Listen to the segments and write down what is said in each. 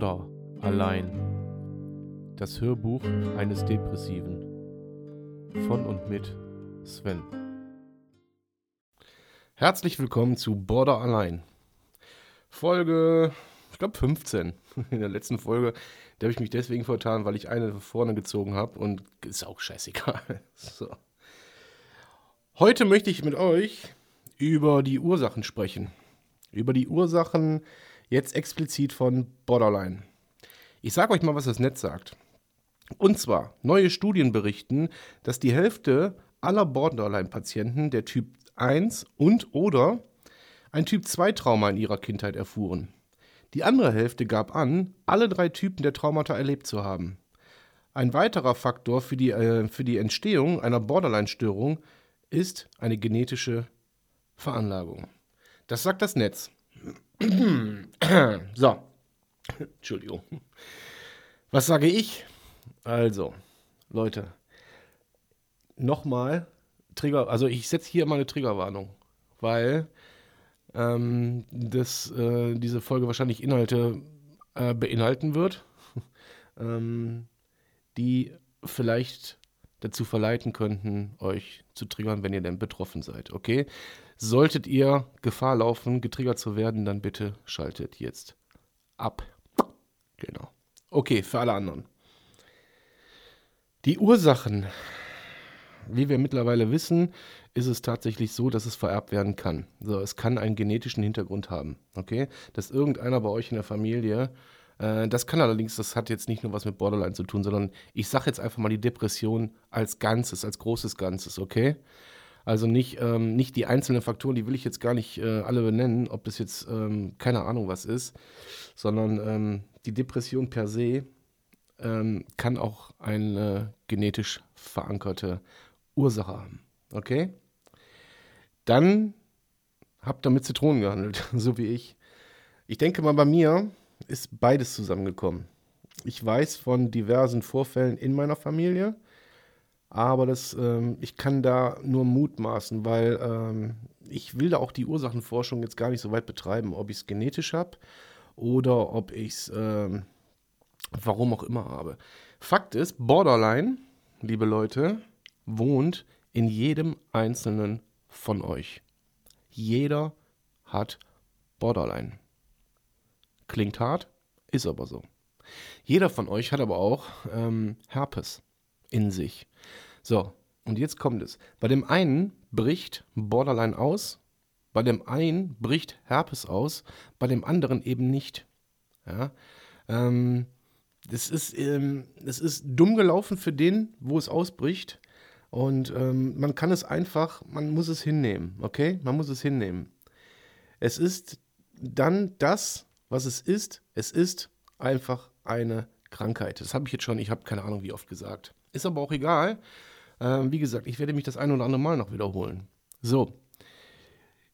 Border allein. Das Hörbuch eines Depressiven. Von und mit Sven. Herzlich willkommen zu Border allein. Folge, ich glaube 15. In der letzten Folge, da habe ich mich deswegen vertan, weil ich eine vorne gezogen habe und ist auch scheißegal. So. Heute möchte ich mit euch über die Ursachen sprechen. Über die Ursachen Jetzt explizit von Borderline. Ich sage euch mal, was das Netz sagt. Und zwar, neue Studien berichten, dass die Hälfte aller Borderline-Patienten der Typ 1 und oder ein Typ 2 Trauma in ihrer Kindheit erfuhren. Die andere Hälfte gab an, alle drei Typen der Traumata erlebt zu haben. Ein weiterer Faktor für die, äh, für die Entstehung einer Borderline-Störung ist eine genetische Veranlagung. Das sagt das Netz. so. Entschuldigung. Was sage ich? Also, Leute, nochmal Trigger, also ich setze hier mal eine Triggerwarnung, weil ähm, das, äh, diese Folge wahrscheinlich Inhalte äh, beinhalten wird, ähm, die vielleicht dazu verleiten könnten, euch zu triggern, wenn ihr denn betroffen seid. Okay? Solltet ihr Gefahr laufen, getriggert zu werden, dann bitte schaltet jetzt ab. Genau. Okay, für alle anderen. Die Ursachen, wie wir mittlerweile wissen, ist es tatsächlich so, dass es vererbt werden kann. So, es kann einen genetischen Hintergrund haben. Okay? Dass irgendeiner bei euch in der Familie, äh, das kann allerdings, das hat jetzt nicht nur was mit Borderline zu tun, sondern ich sage jetzt einfach mal die Depression als Ganzes, als großes Ganzes, okay? Also nicht, ähm, nicht die einzelnen Faktoren, die will ich jetzt gar nicht äh, alle benennen, ob das jetzt ähm, keine Ahnung was ist, sondern ähm, die Depression per se ähm, kann auch eine genetisch verankerte Ursache haben. Okay? Dann habt ihr mit Zitronen gehandelt, so wie ich. Ich denke mal, bei mir ist beides zusammengekommen. Ich weiß von diversen Vorfällen in meiner Familie aber das, ähm, ich kann da nur mutmaßen, weil ähm, ich will da auch die Ursachenforschung jetzt gar nicht so weit betreiben, ob ich es genetisch habe oder ob ich es, ähm, warum auch immer habe. Fakt ist, Borderline, liebe Leute, wohnt in jedem einzelnen von euch. Jeder hat Borderline. Klingt hart, ist aber so. Jeder von euch hat aber auch ähm, Herpes in sich. So, und jetzt kommt es. Bei dem einen bricht Borderline aus, bei dem einen bricht Herpes aus, bei dem anderen eben nicht. Ja, ähm, das, ist, ähm, das ist dumm gelaufen für den, wo es ausbricht. Und ähm, man kann es einfach, man muss es hinnehmen, okay? Man muss es hinnehmen. Es ist dann das, was es ist. Es ist einfach eine Krankheit. Das habe ich jetzt schon, ich habe keine Ahnung, wie oft gesagt. Ist aber auch egal. Ähm, wie gesagt, ich werde mich das ein oder andere Mal noch wiederholen. So.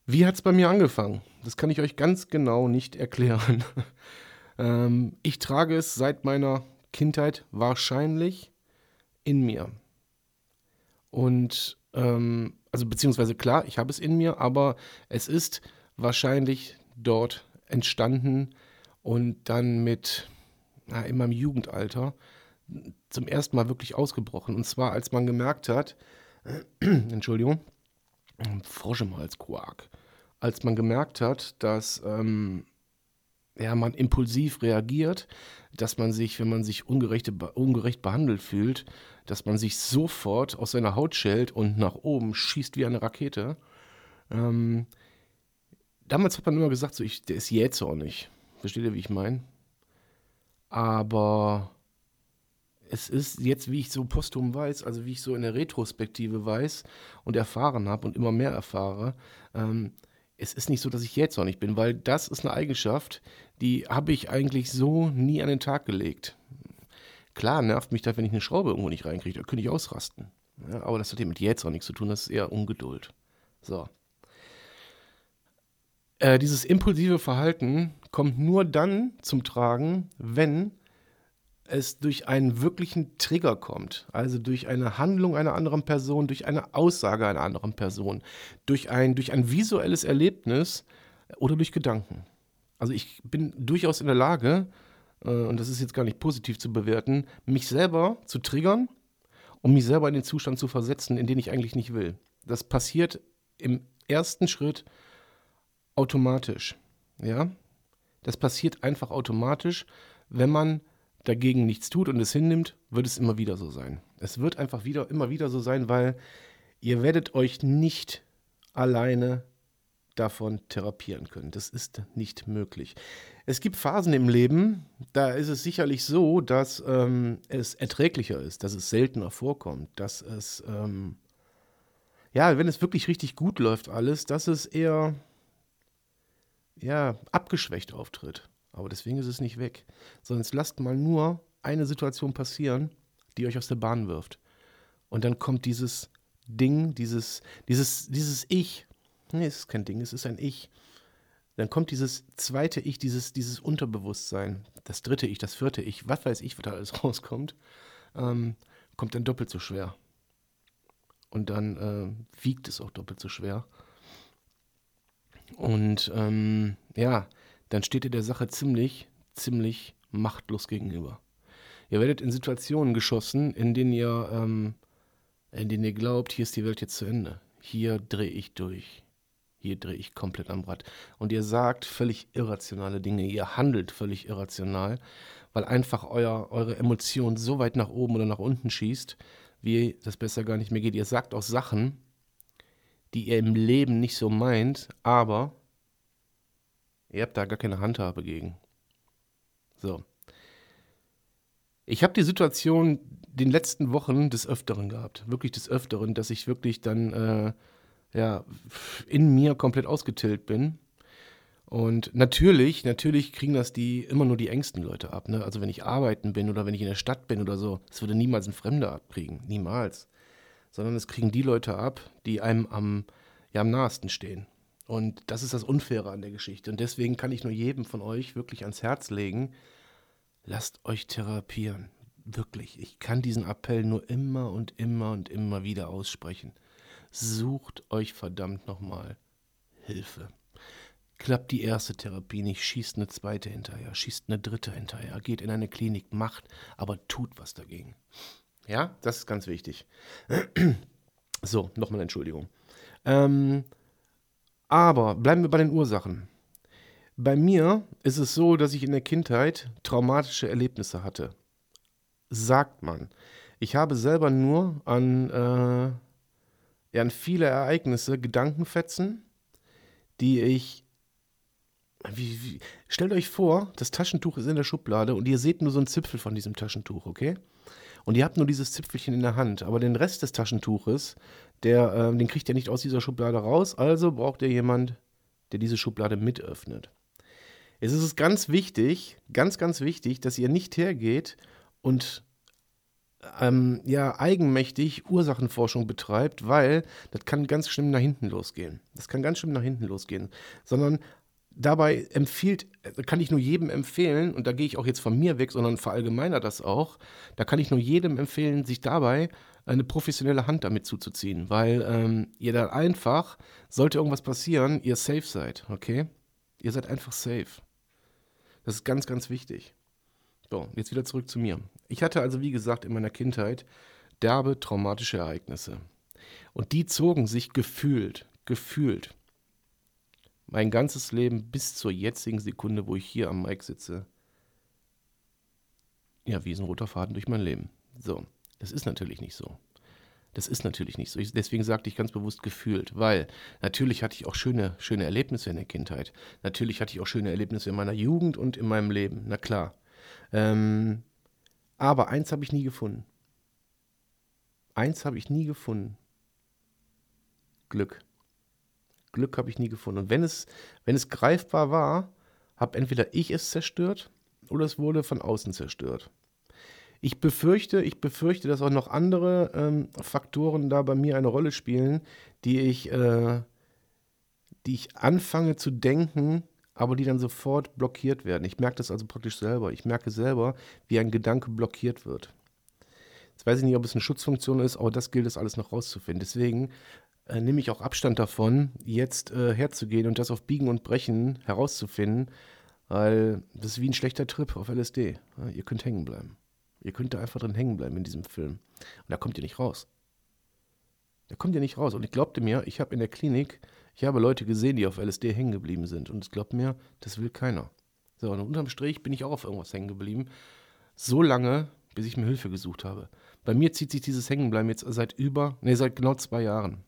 Wie hat es bei mir angefangen? Das kann ich euch ganz genau nicht erklären. ähm, ich trage es seit meiner Kindheit wahrscheinlich in mir. Und, ähm, also beziehungsweise klar, ich habe es in mir, aber es ist wahrscheinlich dort entstanden und dann mit, na, in meinem Jugendalter zum ersten Mal wirklich ausgebrochen. Und zwar, als man gemerkt hat, Entschuldigung, Frosch im Hals, Quark. Als man gemerkt hat, dass ähm, ja, man impulsiv reagiert, dass man sich, wenn man sich ungerecht, ungerecht behandelt fühlt, dass man sich sofort aus seiner Haut schält und nach oben schießt wie eine Rakete. Ähm, damals hat man immer gesagt, so, ich, der ist jähzornig. Versteht ihr, wie ich meine? Aber es ist jetzt, wie ich so posthum weiß, also wie ich so in der Retrospektive weiß und erfahren habe und immer mehr erfahre, ähm, es ist nicht so, dass ich jetzt nicht bin, weil das ist eine Eigenschaft, die habe ich eigentlich so nie an den Tag gelegt. Klar nervt mich das, wenn ich eine Schraube irgendwo nicht reinkriege, da könnte ich ausrasten. Ja, aber das hat ja mit jetzt auch nichts zu tun, das ist eher Ungeduld. So. Äh, dieses impulsive Verhalten kommt nur dann zum Tragen, wenn es durch einen wirklichen Trigger kommt, also durch eine Handlung einer anderen Person, durch eine Aussage einer anderen Person, durch ein, durch ein visuelles Erlebnis oder durch Gedanken. Also ich bin durchaus in der Lage, äh, und das ist jetzt gar nicht positiv zu bewerten, mich selber zu triggern, um mich selber in den Zustand zu versetzen, in den ich eigentlich nicht will. Das passiert im ersten Schritt automatisch. Ja, das passiert einfach automatisch, wenn man dagegen nichts tut und es hinnimmt, wird es immer wieder so sein. Es wird einfach wieder immer wieder so sein, weil ihr werdet euch nicht alleine davon therapieren können. Das ist nicht möglich. Es gibt Phasen im Leben, da ist es sicherlich so, dass ähm, es erträglicher ist, dass es seltener vorkommt, dass es, ähm, ja, wenn es wirklich richtig gut läuft alles, dass es eher, ja, abgeschwächt auftritt. Aber deswegen ist es nicht weg. Sondern lasst mal nur eine Situation passieren, die euch aus der Bahn wirft. Und dann kommt dieses Ding, dieses, dieses, dieses Ich. Nee, es ist kein Ding, es ist ein Ich. Dann kommt dieses zweite Ich, dieses, dieses Unterbewusstsein, das dritte Ich, das vierte Ich, was weiß ich, was da alles rauskommt, ähm, kommt dann doppelt so schwer. Und dann äh, wiegt es auch doppelt so schwer. Und ähm, ja, dann steht ihr der Sache ziemlich, ziemlich machtlos gegenüber. Ihr werdet in Situationen geschossen, in denen ihr, ähm, in denen ihr glaubt, hier ist die Welt jetzt zu Ende. Hier drehe ich durch. Hier drehe ich komplett am Rad. Und ihr sagt völlig irrationale Dinge. Ihr handelt völlig irrational, weil einfach euer, eure Emotion so weit nach oben oder nach unten schießt, wie das besser gar nicht mehr geht. Ihr sagt auch Sachen, die ihr im Leben nicht so meint, aber Ihr habt da gar keine Handhabe gegen. So. Ich habe die Situation den letzten Wochen des Öfteren gehabt. Wirklich des Öfteren, dass ich wirklich dann äh, ja, in mir komplett ausgetillt bin. Und natürlich, natürlich kriegen das die immer nur die engsten Leute ab. Ne? Also wenn ich arbeiten bin oder wenn ich in der Stadt bin oder so, das würde niemals ein Fremder abkriegen. Niemals. Sondern es kriegen die Leute ab, die einem am, ja, am nahesten stehen. Und das ist das Unfaire an der Geschichte. Und deswegen kann ich nur jedem von euch wirklich ans Herz legen, lasst euch therapieren. Wirklich. Ich kann diesen Appell nur immer und immer und immer wieder aussprechen. Sucht euch verdammt nochmal Hilfe. Klappt die erste Therapie nicht, schießt eine zweite hinterher, schießt eine dritte hinterher, geht in eine Klinik, macht, aber tut was dagegen. Ja, das ist ganz wichtig. So, nochmal Entschuldigung. Ähm, aber bleiben wir bei den Ursachen. Bei mir ist es so, dass ich in der Kindheit traumatische Erlebnisse hatte. Sagt man. Ich habe selber nur an, äh, an viele Ereignisse Gedankenfetzen, die ich. Wie, wie, stellt euch vor, das Taschentuch ist in der Schublade und ihr seht nur so einen Zipfel von diesem Taschentuch, okay? Und ihr habt nur dieses Zipfelchen in der Hand, aber den Rest des Taschentuches, der, äh, den kriegt ihr nicht aus dieser Schublade raus, also braucht ihr jemand, der diese Schublade mitöffnet. Es ist ganz wichtig, ganz, ganz wichtig, dass ihr nicht hergeht und ähm, ja, eigenmächtig Ursachenforschung betreibt, weil das kann ganz schlimm nach hinten losgehen. Das kann ganz schlimm nach hinten losgehen. Sondern dabei empfiehlt, kann ich nur jedem empfehlen, und da gehe ich auch jetzt von mir weg, sondern verallgemeiner das auch, da kann ich nur jedem empfehlen, sich dabei eine professionelle Hand damit zuzuziehen, weil ähm, ihr dann einfach, sollte irgendwas passieren, ihr safe seid, okay? Ihr seid einfach safe. Das ist ganz, ganz wichtig. So, jetzt wieder zurück zu mir. Ich hatte also, wie gesagt, in meiner Kindheit derbe traumatische Ereignisse. Und die zogen sich gefühlt, gefühlt mein ganzes Leben bis zur jetzigen Sekunde, wo ich hier am Mic sitze, ja, wie so ein roter Faden durch mein Leben. So, das ist natürlich nicht so. Das ist natürlich nicht so. Ich, deswegen sagte ich ganz bewusst gefühlt, weil natürlich hatte ich auch schöne, schöne Erlebnisse in der Kindheit. Natürlich hatte ich auch schöne Erlebnisse in meiner Jugend und in meinem Leben, na klar. Ähm, aber eins habe ich nie gefunden. Eins habe ich nie gefunden. Glück. Glück habe ich nie gefunden. Und wenn es, wenn es greifbar war, habe entweder ich es zerstört oder es wurde von außen zerstört. Ich befürchte, ich befürchte, dass auch noch andere ähm, Faktoren da bei mir eine Rolle spielen, die ich, äh, die ich anfange zu denken, aber die dann sofort blockiert werden. Ich merke das also praktisch selber. Ich merke selber, wie ein Gedanke blockiert wird. Jetzt weiß ich nicht, ob es eine Schutzfunktion ist, aber das gilt es alles noch rauszufinden. Deswegen äh, nehme ich auch Abstand davon, jetzt äh, herzugehen und das auf Biegen und Brechen herauszufinden, Weil das ist wie ein schlechter Trip auf LSD. Ja, ihr könnt hängen bleiben. Ihr könnt da einfach drin hängen bleiben in diesem Film. Und da kommt ihr nicht raus. Da kommt ihr nicht raus. Und ich glaubte mir, ich habe in der Klinik, ich habe Leute gesehen, die auf LSD hängen geblieben sind. Und ich glaube mir, das will keiner. So, und unterm Strich bin ich auch auf irgendwas hängen geblieben. So lange, bis ich mir Hilfe gesucht habe. Bei mir zieht sich dieses Hängenbleiben jetzt seit über, nee, seit genau zwei Jahren.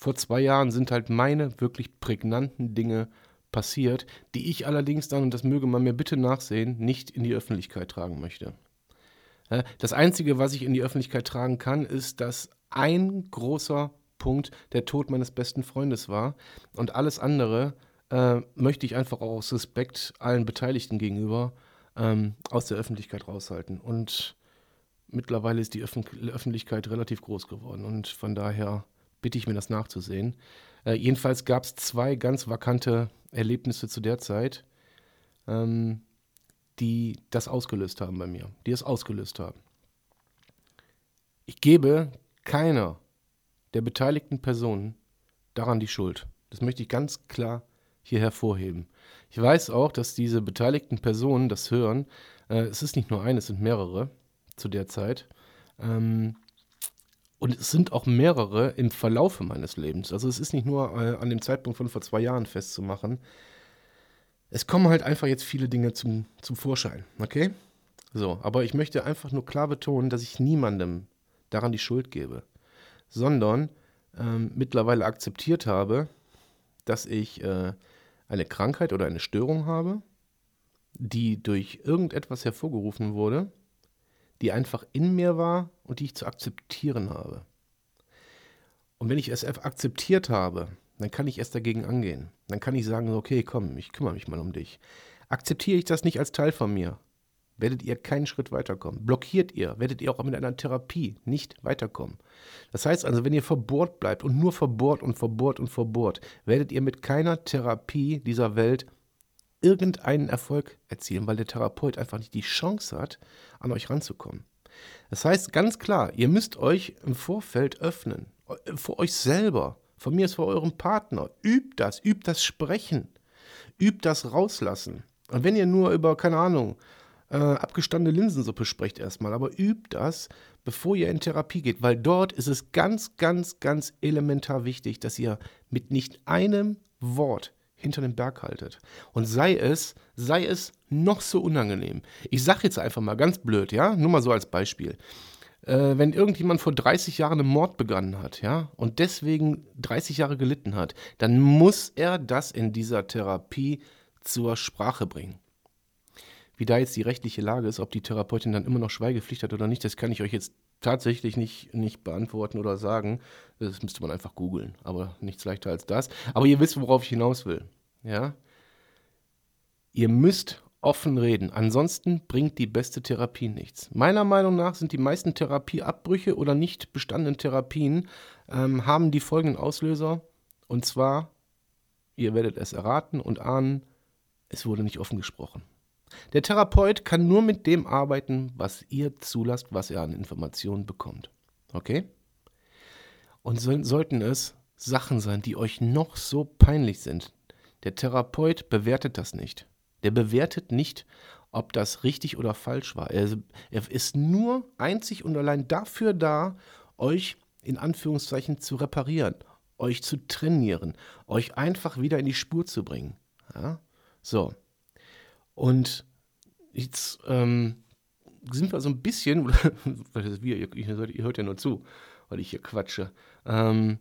Vor zwei Jahren sind halt meine wirklich prägnanten Dinge passiert, die ich allerdings dann, und das möge man mir bitte nachsehen, nicht in die Öffentlichkeit tragen möchte. Das Einzige, was ich in die Öffentlichkeit tragen kann, ist, dass ein großer Punkt der Tod meines besten Freundes war. Und alles andere äh, möchte ich einfach auch aus Respekt allen Beteiligten gegenüber ähm, aus der Öffentlichkeit raushalten. Und mittlerweile ist die Öffn Öffentlichkeit relativ groß geworden. Und von daher bitte ich mir das nachzusehen. Äh, jedenfalls gab es zwei ganz vakante Erlebnisse zu der Zeit. Ähm, die das ausgelöst haben bei mir, die es ausgelöst haben. Ich gebe keiner der beteiligten Personen daran die Schuld. Das möchte ich ganz klar hier hervorheben. Ich weiß auch, dass diese beteiligten Personen das hören. Äh, es ist nicht nur eine, es sind mehrere zu der Zeit. Ähm, und es sind auch mehrere im Verlaufe meines Lebens. Also es ist nicht nur äh, an dem Zeitpunkt von vor zwei Jahren festzumachen, es kommen halt einfach jetzt viele Dinge zum, zum Vorschein, okay? So, aber ich möchte einfach nur klar betonen, dass ich niemandem daran die Schuld gebe, sondern ähm, mittlerweile akzeptiert habe, dass ich äh, eine Krankheit oder eine Störung habe, die durch irgendetwas hervorgerufen wurde, die einfach in mir war und die ich zu akzeptieren habe. Und wenn ich es akzeptiert habe, dann kann ich erst dagegen angehen. Dann kann ich sagen, okay, komm, ich kümmere mich mal um dich. Akzeptiere ich das nicht als Teil von mir, werdet ihr keinen Schritt weiterkommen. Blockiert ihr, werdet ihr auch mit einer Therapie nicht weiterkommen. Das heißt also, wenn ihr verbohrt bleibt und nur verbohrt und verbohrt und verbohrt, werdet ihr mit keiner Therapie dieser Welt irgendeinen Erfolg erzielen, weil der Therapeut einfach nicht die Chance hat, an euch ranzukommen. Das heißt ganz klar, ihr müsst euch im Vorfeld öffnen, vor euch selber, von mir ist vor eurem Partner. Übt das, übt das Sprechen, übt das Rauslassen. Und wenn ihr nur über, keine Ahnung, äh, abgestandene Linsensuppe sprecht erstmal, aber übt das, bevor ihr in Therapie geht, weil dort ist es ganz, ganz, ganz elementar wichtig, dass ihr mit nicht einem Wort hinter dem Berg haltet. Und sei es, sei es noch so unangenehm. Ich sage jetzt einfach mal ganz blöd, ja, nur mal so als Beispiel äh, wenn irgendjemand vor 30 Jahren einen Mord begangen hat, ja, und deswegen 30 Jahre gelitten hat, dann muss er das in dieser Therapie zur Sprache bringen. Wie da jetzt die rechtliche Lage ist, ob die Therapeutin dann immer noch Schweigepflicht hat oder nicht, das kann ich euch jetzt tatsächlich nicht, nicht beantworten oder sagen. Das müsste man einfach googeln, aber nichts leichter als das. Aber ihr wisst, worauf ich hinaus will. Ja? Ihr müsst offen reden. Ansonsten bringt die beste Therapie nichts. Meiner Meinung nach sind die meisten Therapieabbrüche oder nicht bestandenen Therapien ähm, haben die folgenden Auslöser. Und zwar, ihr werdet es erraten und ahnen, es wurde nicht offen gesprochen. Der Therapeut kann nur mit dem arbeiten, was ihr zulasst, was er an Informationen bekommt. Okay? Und so, sollten es Sachen sein, die euch noch so peinlich sind, der Therapeut bewertet das nicht. Der bewertet nicht, ob das richtig oder falsch war. Er, er ist nur einzig und allein dafür da, euch in Anführungszeichen zu reparieren, euch zu trainieren, euch einfach wieder in die Spur zu bringen. Ja? So. Und jetzt ähm, sind wir so ein bisschen, wir, ihr, ihr, hört ja nur zu, weil ich hier quatsche. Ähm,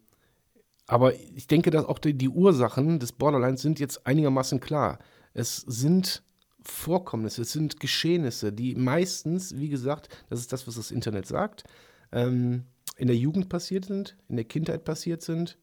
aber ich denke, dass auch die, die Ursachen des Borderlines sind jetzt einigermaßen klar. Es sind Vorkommnisse, es sind Geschehnisse, die meistens, wie gesagt, das ist das, was das Internet sagt, ähm, in der Jugend passiert sind, in der Kindheit passiert sind.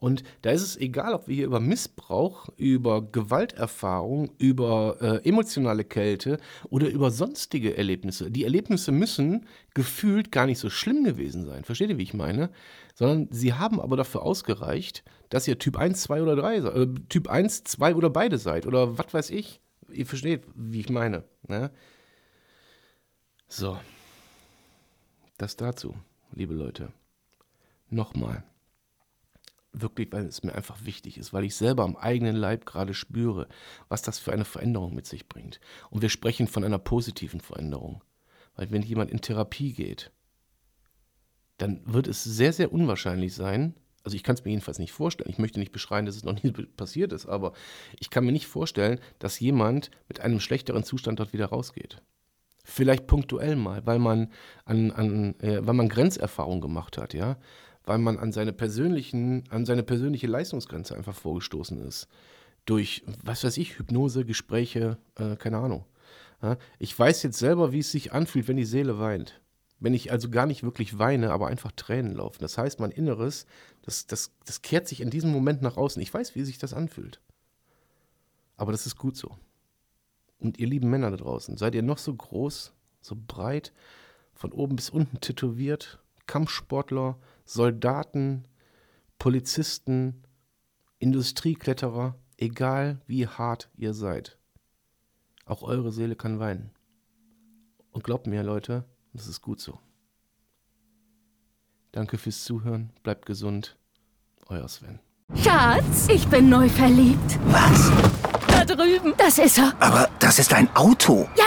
Und da ist es egal, ob wir hier über Missbrauch, über Gewalterfahrung, über äh, emotionale Kälte oder über sonstige Erlebnisse. Die Erlebnisse müssen gefühlt gar nicht so schlimm gewesen sein. Versteht ihr, wie ich meine? Sondern sie haben aber dafür ausgereicht, dass ihr Typ 1, 2 oder 3 seid. Äh, typ 1, 2 oder beide seid. Oder was weiß ich. Ihr versteht, wie ich meine. Ne? So. Das dazu, liebe Leute. Nochmal. Wirklich, weil es mir einfach wichtig ist, weil ich selber am eigenen Leib gerade spüre, was das für eine Veränderung mit sich bringt. Und wir sprechen von einer positiven Veränderung. Weil wenn jemand in Therapie geht, dann wird es sehr, sehr unwahrscheinlich sein, also ich kann es mir jedenfalls nicht vorstellen, ich möchte nicht beschreien, dass es noch nie passiert ist, aber ich kann mir nicht vorstellen, dass jemand mit einem schlechteren Zustand dort wieder rausgeht. Vielleicht punktuell mal, weil man an, an äh, weil man Grenzerfahrung gemacht hat, ja, weil man an seine persönlichen, an seine persönliche Leistungsgrenze einfach vorgestoßen ist. Durch, was weiß ich, Hypnose, Gespräche, äh, keine Ahnung. Ja, ich weiß jetzt selber, wie es sich anfühlt, wenn die Seele weint. Wenn ich also gar nicht wirklich weine, aber einfach Tränen laufen. Das heißt, mein Inneres, das, das, das kehrt sich in diesem Moment nach außen. Ich weiß, wie sich das anfühlt. Aber das ist gut so. Und ihr lieben Männer da draußen, seid ihr noch so groß, so breit, von oben bis unten tätowiert, Kampfsportler, Soldaten, Polizisten, Industriekletterer, egal wie hart ihr seid. Auch eure Seele kann weinen. Und glaubt mir, Leute, das ist gut so. Danke fürs Zuhören, bleibt gesund. Euer Sven. Schatz, ich bin neu verliebt. Was? Da drüben. Das ist er. Aber das ist ein Auto. Ja,